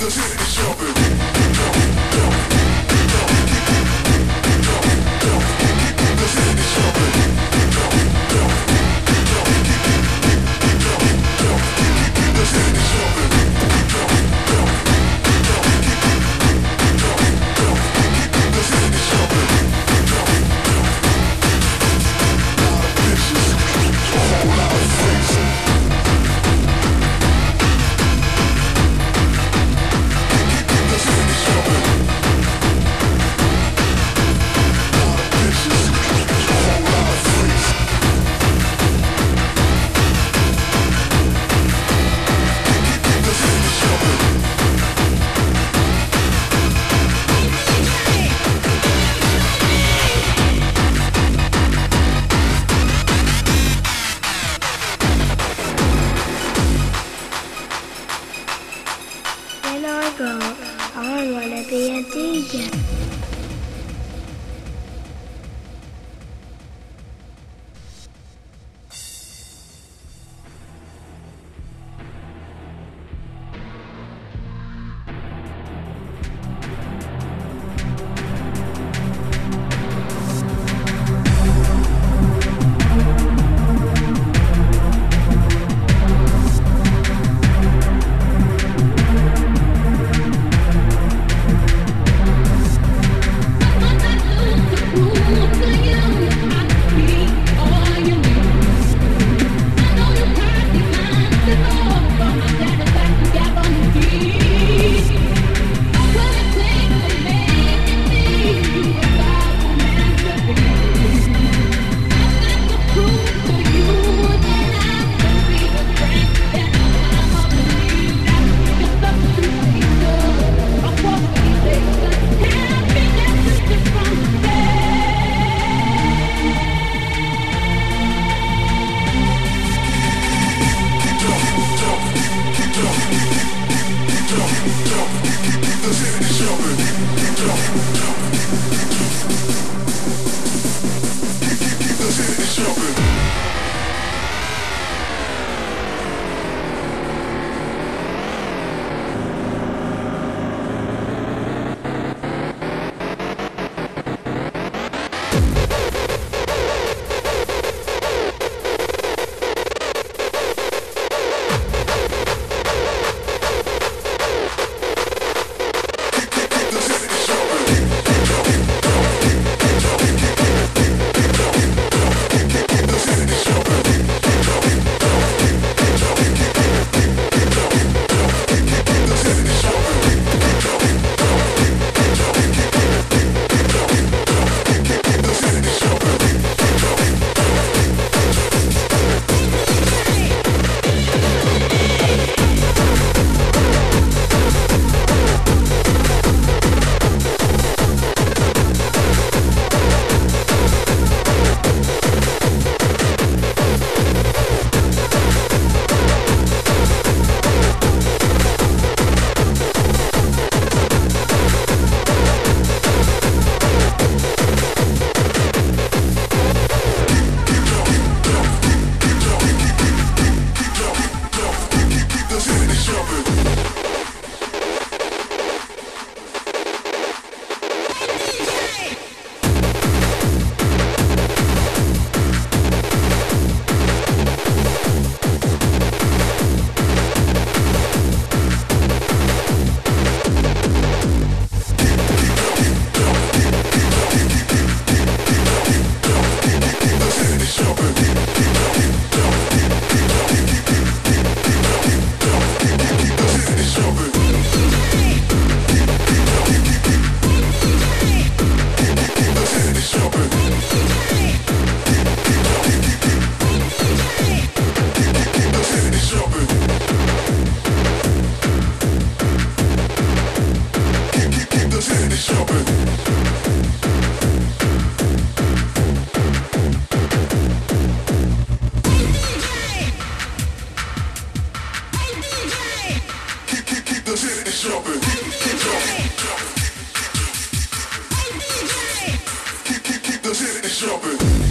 Don't a jumping.